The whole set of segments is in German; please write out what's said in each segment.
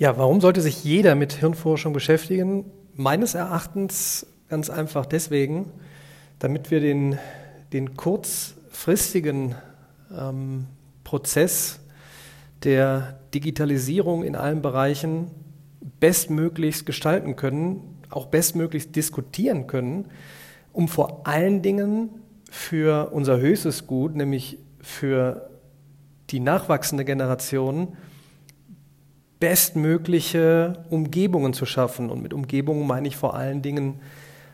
Ja, warum sollte sich jeder mit Hirnforschung beschäftigen? Meines Erachtens ganz einfach deswegen, damit wir den, den kurzfristigen ähm, Prozess der Digitalisierung in allen Bereichen bestmöglichst gestalten können, auch bestmöglichst diskutieren können, um vor allen Dingen für unser höchstes Gut, nämlich für die nachwachsende Generation, bestmögliche Umgebungen zu schaffen. Und mit Umgebungen meine ich vor allen Dingen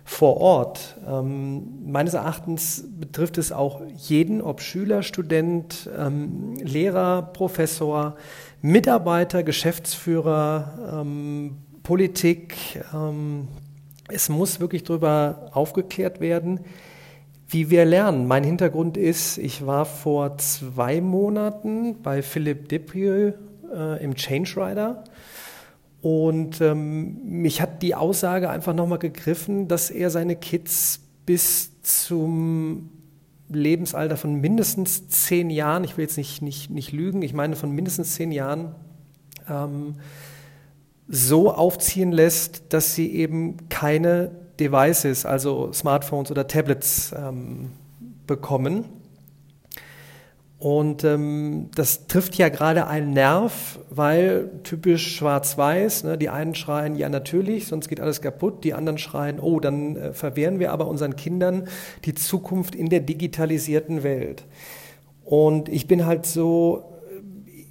vor Ort. Ähm, meines Erachtens betrifft es auch jeden, ob Schüler, Student, ähm, Lehrer, Professor, Mitarbeiter, Geschäftsführer, ähm, Politik. Ähm, es muss wirklich darüber aufgeklärt werden, wie wir lernen. Mein Hintergrund ist, ich war vor zwei Monaten bei Philipp Diprieu äh, im Change Rider. Und ähm, mich hat die Aussage einfach nochmal gegriffen, dass er seine Kids bis zum Lebensalter von mindestens zehn Jahren, ich will jetzt nicht, nicht, nicht lügen, ich meine von mindestens zehn Jahren, ähm, so aufziehen lässt, dass sie eben keine Devices, also Smartphones oder Tablets ähm, bekommen. Und ähm, das trifft ja gerade einen Nerv, weil typisch schwarz-weiß, ne, die einen schreien, ja natürlich, sonst geht alles kaputt, die anderen schreien, oh, dann äh, verwehren wir aber unseren Kindern die Zukunft in der digitalisierten Welt. Und ich bin halt so,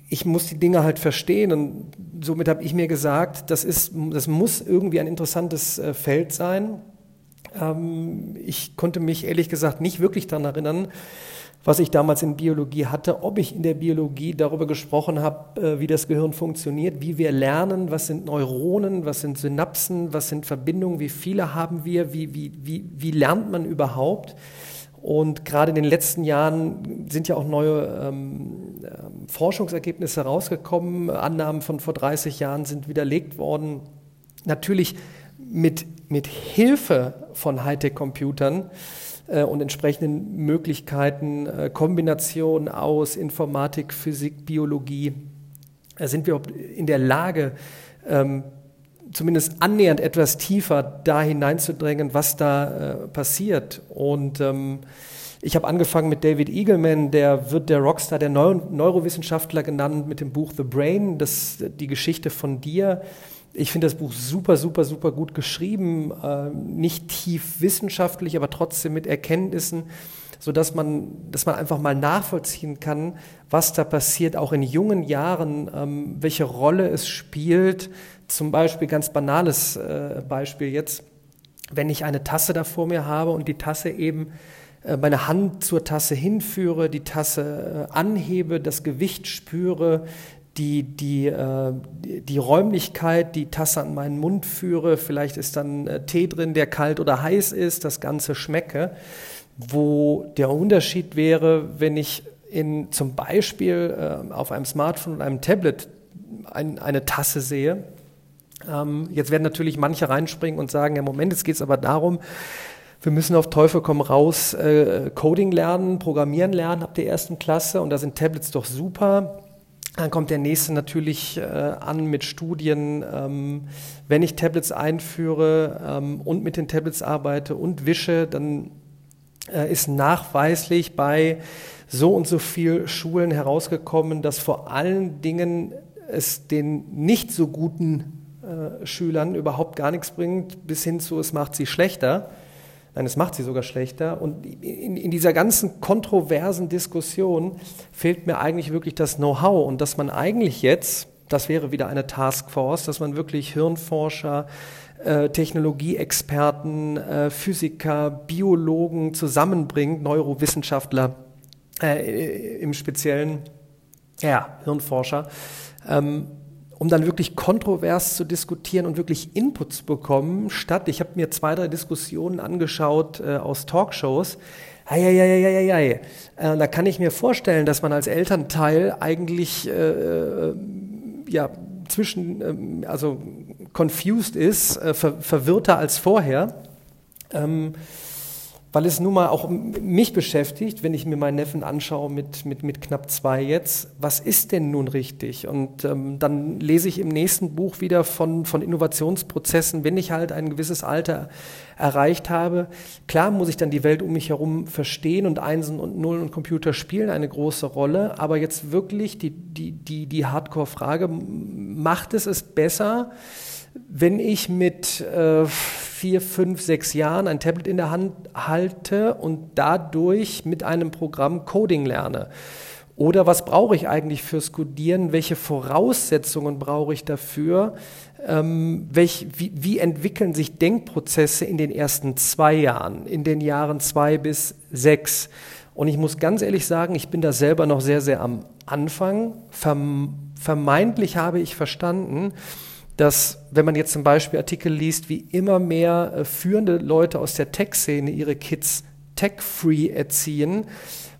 ich muss die Dinge halt verstehen und somit habe ich mir gesagt, das, ist, das muss irgendwie ein interessantes äh, Feld sein. Ähm, ich konnte mich ehrlich gesagt nicht wirklich daran erinnern, was ich damals in Biologie hatte, ob ich in der Biologie darüber gesprochen habe, äh, wie das Gehirn funktioniert, wie wir lernen, was sind Neuronen, was sind Synapsen, was sind Verbindungen, wie viele haben wir, wie, wie, wie, wie lernt man überhaupt. Und gerade in den letzten Jahren sind ja auch neue ähm, ähm Forschungsergebnisse rausgekommen. Annahmen von vor 30 Jahren sind widerlegt worden. Natürlich mit, mit Hilfe von Hightech-Computern und entsprechenden Möglichkeiten, äh, Kombination aus Informatik, Physik, Biologie, äh, sind wir in der Lage, ähm, zumindest annähernd etwas tiefer da hineinzudrängen, was da äh, passiert. Und ähm, ich habe angefangen mit David Eagleman, der wird der Rockstar, der Neu Neurowissenschaftler genannt, mit dem Buch The Brain, das die Geschichte von dir. Ich finde das Buch super, super, super gut geschrieben, äh, nicht tief wissenschaftlich, aber trotzdem mit Erkenntnissen, so dass man, dass man einfach mal nachvollziehen kann, was da passiert, auch in jungen Jahren, ähm, welche Rolle es spielt. Zum Beispiel ganz banales äh, Beispiel jetzt, wenn ich eine Tasse da vor mir habe und die Tasse eben äh, meine Hand zur Tasse hinführe, die Tasse äh, anhebe, das Gewicht spüre, die, die, äh, die Räumlichkeit, die Tasse an meinen Mund führe, vielleicht ist dann äh, Tee drin, der kalt oder heiß ist, das Ganze schmecke, wo der Unterschied wäre, wenn ich in, zum Beispiel äh, auf einem Smartphone und einem Tablet ein, eine Tasse sehe. Ähm, jetzt werden natürlich manche reinspringen und sagen, ja Moment, jetzt geht es aber darum, wir müssen auf Teufel komm raus äh, Coding lernen, Programmieren lernen ab der ersten Klasse und da sind Tablets doch super. Dann kommt der nächste natürlich äh, an mit Studien. Ähm, wenn ich Tablets einführe ähm, und mit den Tablets arbeite und wische, dann äh, ist nachweislich bei so und so viel Schulen herausgekommen, dass vor allen Dingen es den nicht so guten äh, Schülern überhaupt gar nichts bringt, bis hin zu, es macht sie schlechter. Nein, es macht sie sogar schlechter. Und in, in, dieser ganzen kontroversen Diskussion fehlt mir eigentlich wirklich das Know-how und dass man eigentlich jetzt, das wäre wieder eine Taskforce, dass man wirklich Hirnforscher, äh, Technologieexperten, äh, Physiker, Biologen zusammenbringt, Neurowissenschaftler äh, im Speziellen, ja, Hirnforscher, ähm, um dann wirklich kontrovers zu diskutieren und wirklich Input zu bekommen, statt, ich habe mir zwei, drei Diskussionen angeschaut äh, aus Talkshows, Eieieiei. Äh, da kann ich mir vorstellen, dass man als Elternteil eigentlich äh, äh ja, zwischen, ähm, also confused ist, äh, ver verwirrter als vorher. Ähm, weil es nun mal auch mich beschäftigt, wenn ich mir meinen Neffen anschaue mit, mit, mit knapp zwei jetzt, was ist denn nun richtig? Und ähm, dann lese ich im nächsten Buch wieder von, von Innovationsprozessen, wenn ich halt ein gewisses Alter erreicht habe. Klar muss ich dann die Welt um mich herum verstehen und Einsen und Nullen und Computer spielen eine große Rolle, aber jetzt wirklich die, die, die, die Hardcore-Frage, macht es es besser, wenn ich mit äh, vier, fünf, sechs Jahren ein Tablet in der Hand halte und dadurch mit einem Programm Coding lerne? Oder was brauche ich eigentlich fürs Codieren? Welche Voraussetzungen brauche ich dafür? Ähm, welch, wie, wie, entwickeln sich Denkprozesse in den ersten zwei Jahren, in den Jahren zwei bis sechs? Und ich muss ganz ehrlich sagen, ich bin da selber noch sehr, sehr am Anfang. Vermeintlich habe ich verstanden, dass wenn man jetzt zum Beispiel Artikel liest, wie immer mehr äh, führende Leute aus der Tech-Szene ihre Kids tech-free erziehen,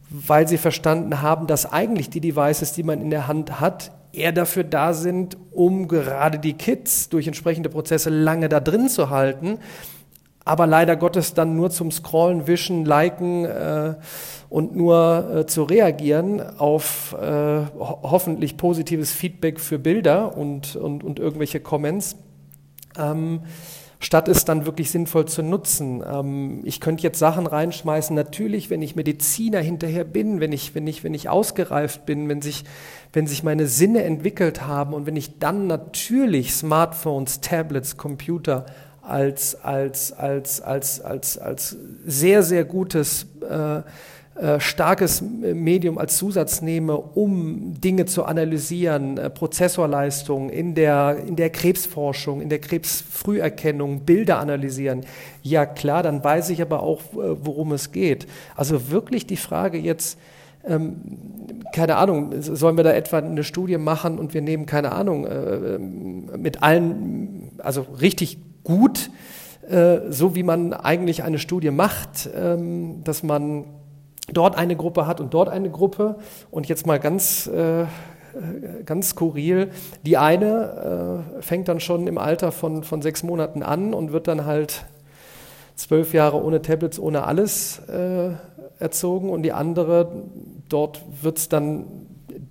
weil sie verstanden haben, dass eigentlich die Devices, die man in der Hand hat, eher dafür da sind, um gerade die Kids durch entsprechende Prozesse lange da drin zu halten, aber leider Gottes dann nur zum Scrollen, Wischen, Liken äh, und nur äh, zu reagieren auf äh, ho hoffentlich positives Feedback für Bilder und, und, und irgendwelche Comments, ähm, statt es dann wirklich sinnvoll zu nutzen. Ähm, ich könnte jetzt Sachen reinschmeißen, natürlich, wenn ich Mediziner hinterher bin, wenn ich, wenn ich, wenn ich ausgereift bin, wenn sich, wenn sich meine Sinne entwickelt haben und wenn ich dann natürlich Smartphones, Tablets, Computer als, als, als, als, als, als sehr, sehr gutes, äh, äh, starkes Medium als Zusatz nehme, um Dinge zu analysieren, äh, Prozessorleistung in der, in der Krebsforschung, in der Krebsfrüherkennung, Bilder analysieren. Ja klar, dann weiß ich aber auch, äh, worum es geht. Also wirklich die Frage jetzt, ähm, keine Ahnung, sollen wir da etwa eine Studie machen und wir nehmen, keine Ahnung, äh, mit allen, also richtig gut, äh, so wie man eigentlich eine Studie macht, ähm, dass man dort eine Gruppe hat und dort eine Gruppe. Und jetzt mal ganz, äh, ganz skurril, die eine äh, fängt dann schon im Alter von, von sechs Monaten an und wird dann halt zwölf Jahre ohne Tablets, ohne alles äh, erzogen und die andere, dort wird es dann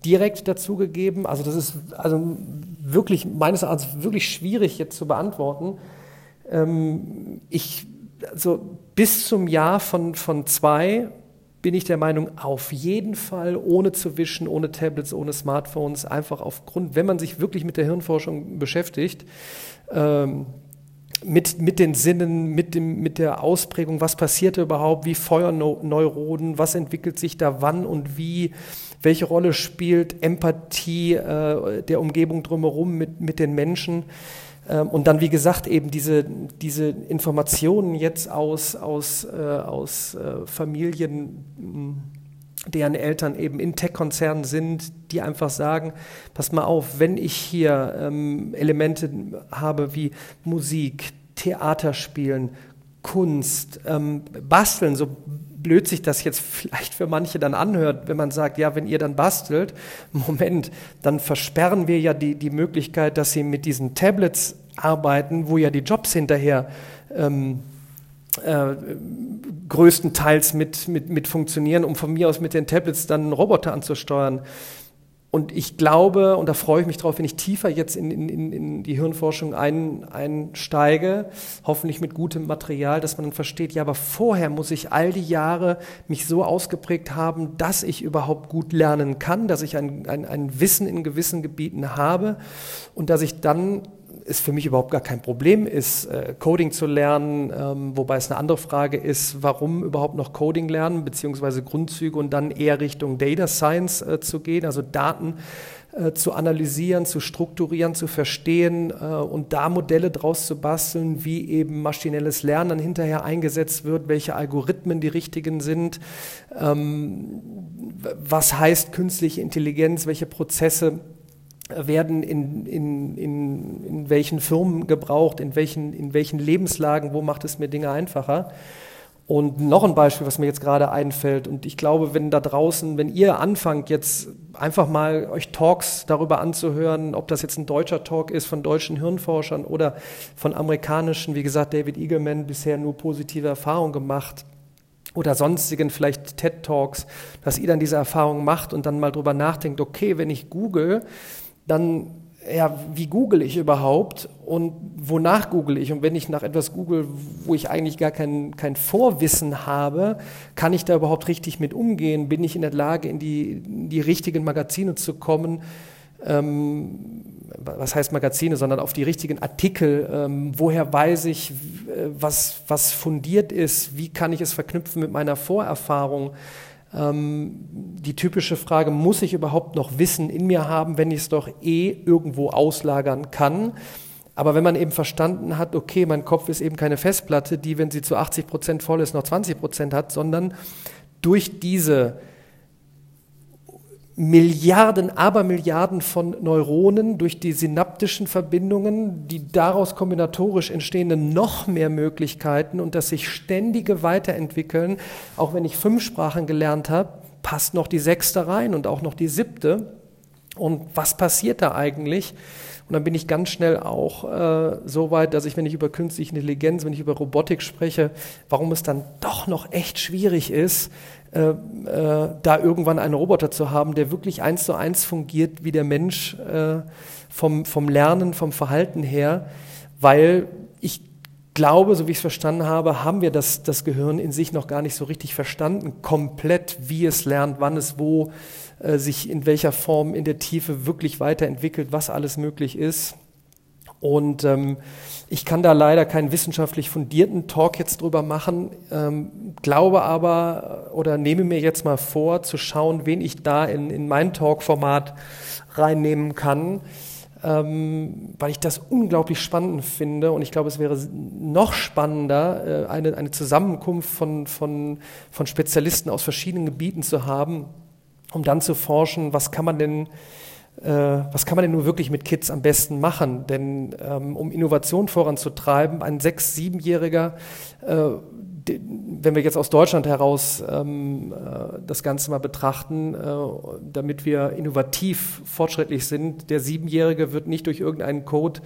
direkt dazugegeben. Also das ist also wirklich meines Erachtens wirklich schwierig jetzt zu beantworten. Ähm, ich, also bis zum Jahr von, von zwei bin ich der Meinung, auf jeden Fall ohne zu wischen, ohne Tablets, ohne Smartphones, einfach aufgrund, wenn man sich wirklich mit der Hirnforschung beschäftigt, ähm, mit, mit den Sinnen, mit, dem, mit der Ausprägung, was passiert überhaupt, wie Feuerneuronen, was entwickelt sich da wann und wie, welche Rolle spielt Empathie äh, der Umgebung drumherum mit, mit den Menschen. Ähm, und dann, wie gesagt, eben diese, diese Informationen jetzt aus, aus, äh, aus äh, Familien, deren Eltern eben in Tech-Konzernen sind, die einfach sagen, pass mal auf, wenn ich hier ähm, Elemente habe wie Musik, Theaterspielen, Kunst, ähm, Basteln, so blöd sich das jetzt vielleicht für manche dann anhört, wenn man sagt, ja, wenn ihr dann bastelt, Moment, dann versperren wir ja die, die Möglichkeit, dass sie mit diesen Tablets arbeiten, wo ja die Jobs hinterher ähm, äh, größtenteils mit, mit, mit funktionieren, um von mir aus mit den Tablets dann einen Roboter anzusteuern. Und ich glaube, und da freue ich mich drauf, wenn ich tiefer jetzt in, in, in die Hirnforschung ein, einsteige, hoffentlich mit gutem Material, dass man dann versteht, ja, aber vorher muss ich all die Jahre mich so ausgeprägt haben, dass ich überhaupt gut lernen kann, dass ich ein, ein, ein Wissen in gewissen Gebieten habe und dass ich dann es für mich überhaupt gar kein Problem ist, äh, Coding zu lernen, ähm, wobei es eine andere Frage ist, warum überhaupt noch Coding lernen, beziehungsweise Grundzüge und dann eher Richtung Data Science äh, zu gehen, also Daten äh, zu analysieren, zu strukturieren, zu verstehen und da Modelle draus zu basteln, wie eben maschinelles Lernen dann hinterher eingesetzt wird, welche Algorithmen die richtigen sind, ähm, was heißt künstliche Intelligenz, welche Prozesse werden in, in, in, in welchen Firmen gebraucht, in welchen, in welchen Lebenslagen, wo macht es mir Dinge einfacher. Und noch ein Beispiel, was mir jetzt gerade einfällt. Und ich glaube, wenn da draußen, wenn ihr anfangt, jetzt einfach mal euch Talks darüber anzuhören, ob das jetzt ein deutscher Talk ist von deutschen Hirnforschern oder von amerikanischen, wie gesagt, David Eagleman bisher nur positive Erfahrungen gemacht. oder sonstigen vielleicht TED Talks, dass ihr dann diese Erfahrung macht und dann mal drüber nachdenkt, okay, wenn ich google, dann ja, wie google ich überhaupt und wonach google ich? Und wenn ich nach etwas google, wo ich eigentlich gar kein, kein Vorwissen habe, kann ich da überhaupt richtig mit umgehen? Bin ich in der Lage, in die, in die richtigen Magazine zu kommen? Ähm, was heißt Magazine, sondern auf die richtigen Artikel. Ähm, woher weiß ich, äh, was, was fundiert ist? Wie kann ich es verknüpfen mit meiner Vorerfahrung? Ähm, die typische Frage, muss ich überhaupt noch Wissen in mir haben, wenn ich es doch eh irgendwo auslagern kann? Aber wenn man eben verstanden hat, okay, mein Kopf ist eben keine Festplatte, die, wenn sie zu 80 Prozent voll ist, noch 20 Prozent hat, sondern durch diese Milliarden, Abermilliarden von Neuronen durch die synaptischen Verbindungen, die daraus kombinatorisch entstehenden noch mehr Möglichkeiten und das sich ständige Weiterentwickeln. Auch wenn ich fünf Sprachen gelernt habe, passt noch die sechste rein und auch noch die siebte. Und was passiert da eigentlich? Und dann bin ich ganz schnell auch äh, so weit, dass ich, wenn ich über künstliche Intelligenz, wenn ich über Robotik spreche, warum es dann doch noch echt schwierig ist, äh, äh, da irgendwann einen Roboter zu haben, der wirklich eins zu eins fungiert wie der Mensch äh, vom, vom Lernen, vom Verhalten her, weil ich glaube, so wie ich es verstanden habe, haben wir das, das Gehirn in sich noch gar nicht so richtig verstanden, komplett, wie es lernt, wann es wo äh, sich in welcher Form in der Tiefe wirklich weiterentwickelt, was alles möglich ist. Und ähm, ich kann da leider keinen wissenschaftlich fundierten Talk jetzt drüber machen, ähm, glaube aber oder nehme mir jetzt mal vor, zu schauen, wen ich da in, in mein Talk-Format reinnehmen kann, ähm, weil ich das unglaublich spannend finde. Und ich glaube, es wäre noch spannender, äh, eine, eine Zusammenkunft von, von, von Spezialisten aus verschiedenen Gebieten zu haben, um dann zu forschen, was kann man denn äh, was kann man denn nur wirklich mit Kids am besten machen? Denn ähm, um Innovation voranzutreiben, ein sechs-, siebenjähriger, äh, wenn wir jetzt aus Deutschland heraus ähm, äh, das Ganze mal betrachten, äh, damit wir innovativ fortschrittlich sind, der Siebenjährige wird nicht durch irgendeinen Code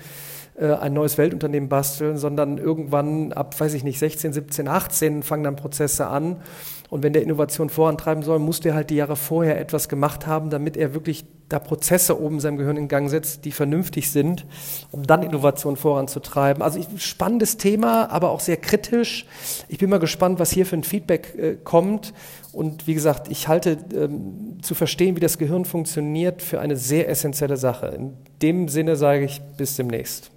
äh, ein neues Weltunternehmen basteln, sondern irgendwann ab, weiß ich nicht, 16, 17, 18 fangen dann Prozesse an und wenn der Innovation vorantreiben soll, muss der halt die Jahre vorher etwas gemacht haben, damit er wirklich da Prozesse oben in seinem Gehirn in Gang setzt, die vernünftig sind, um dann Innovation voranzutreiben. Also ich, spannendes Thema, aber auch sehr kritisch. Ich bin mal gespannt, was hier für ein Feedback äh, kommt. Und wie gesagt, ich halte ähm, zu verstehen, wie das Gehirn funktioniert, für eine sehr essentielle Sache. In dem Sinne sage ich bis demnächst.